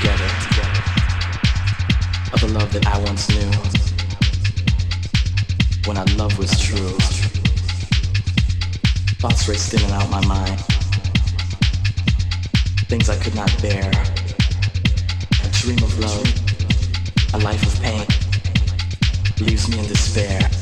together of the love that I once knew. When our love was true, thoughts raced in and out my mind. Things I could not bear. A dream of love, a life of pain, leaves me in despair.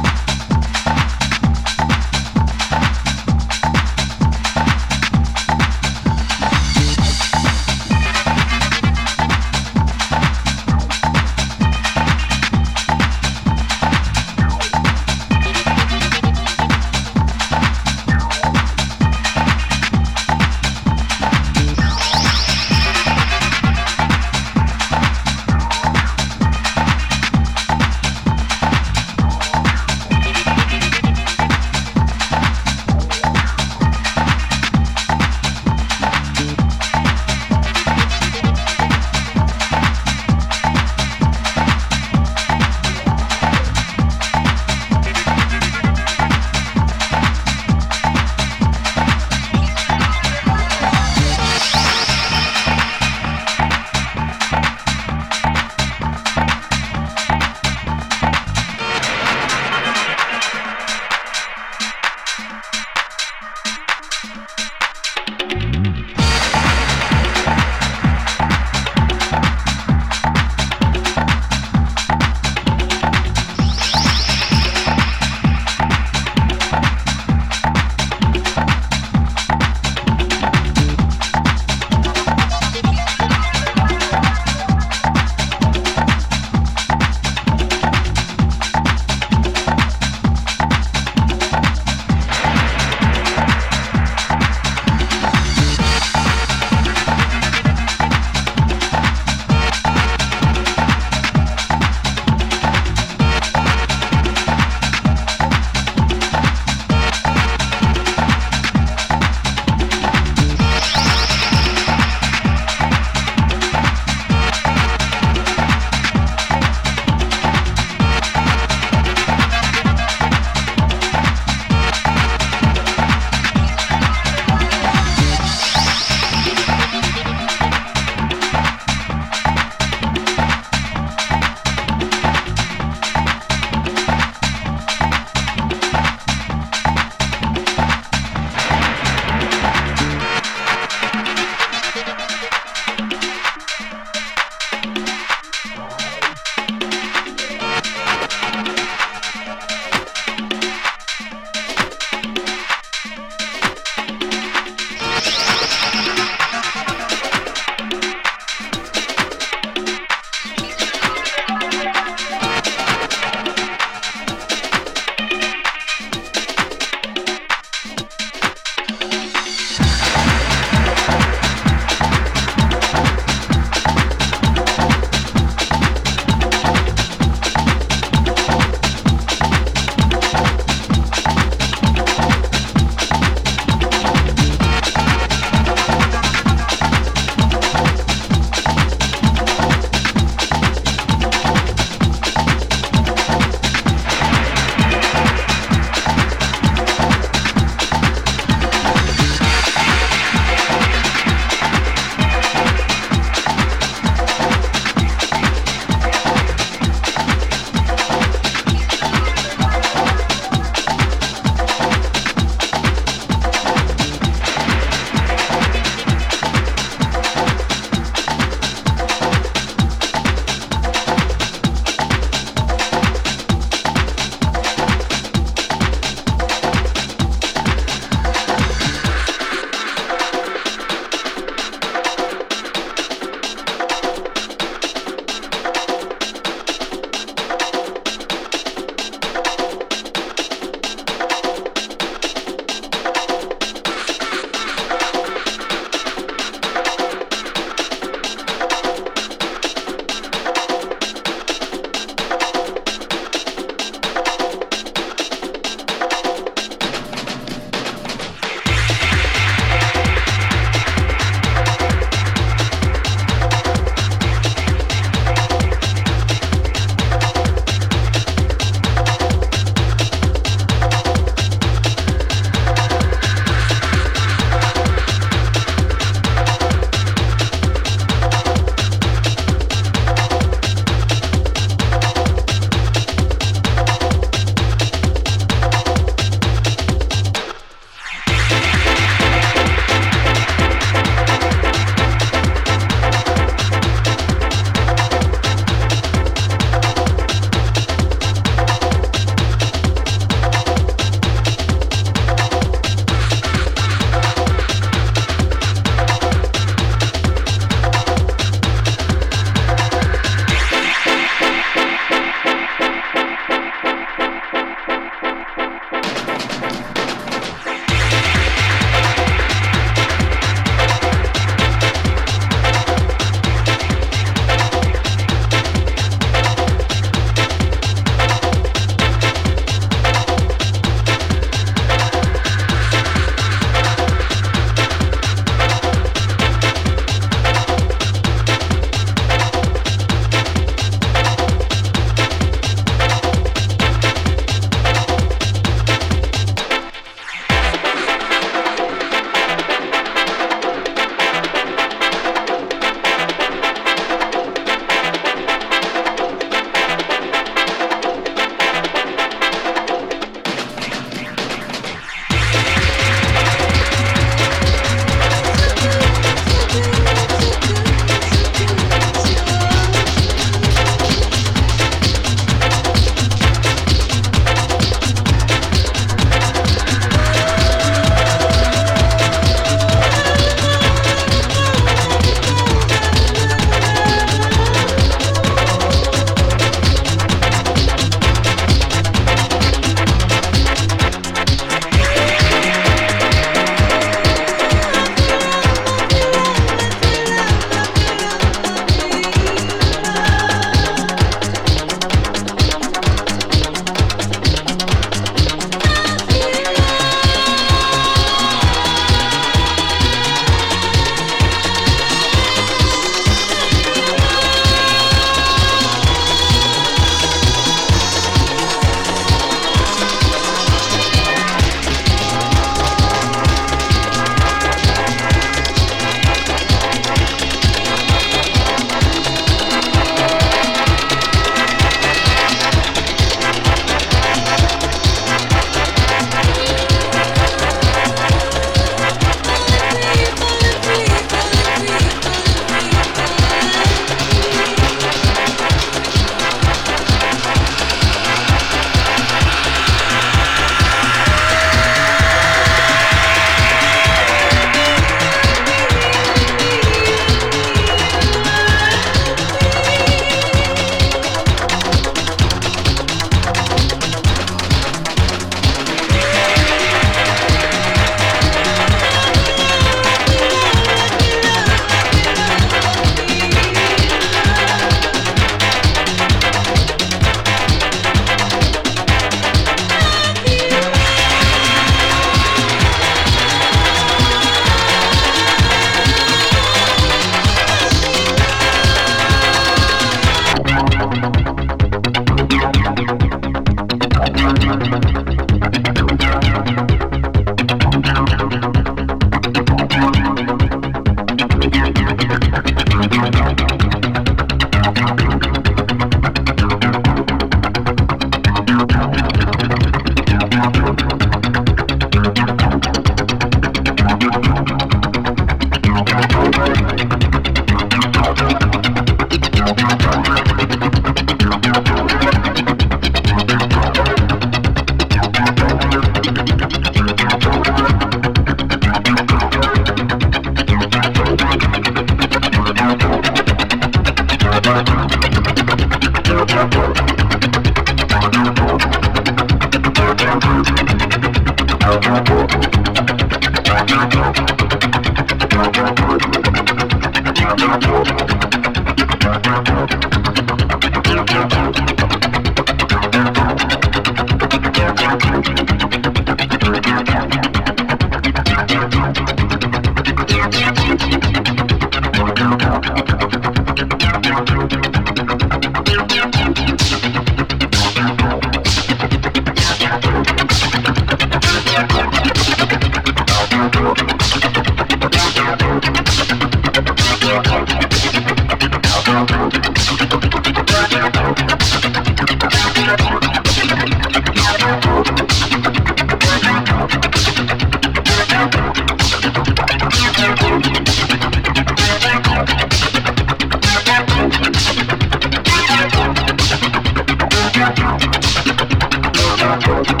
Thank you.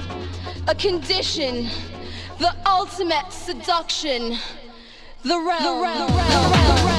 a condition, the ultimate seduction, the realm. The realm. The realm. The realm.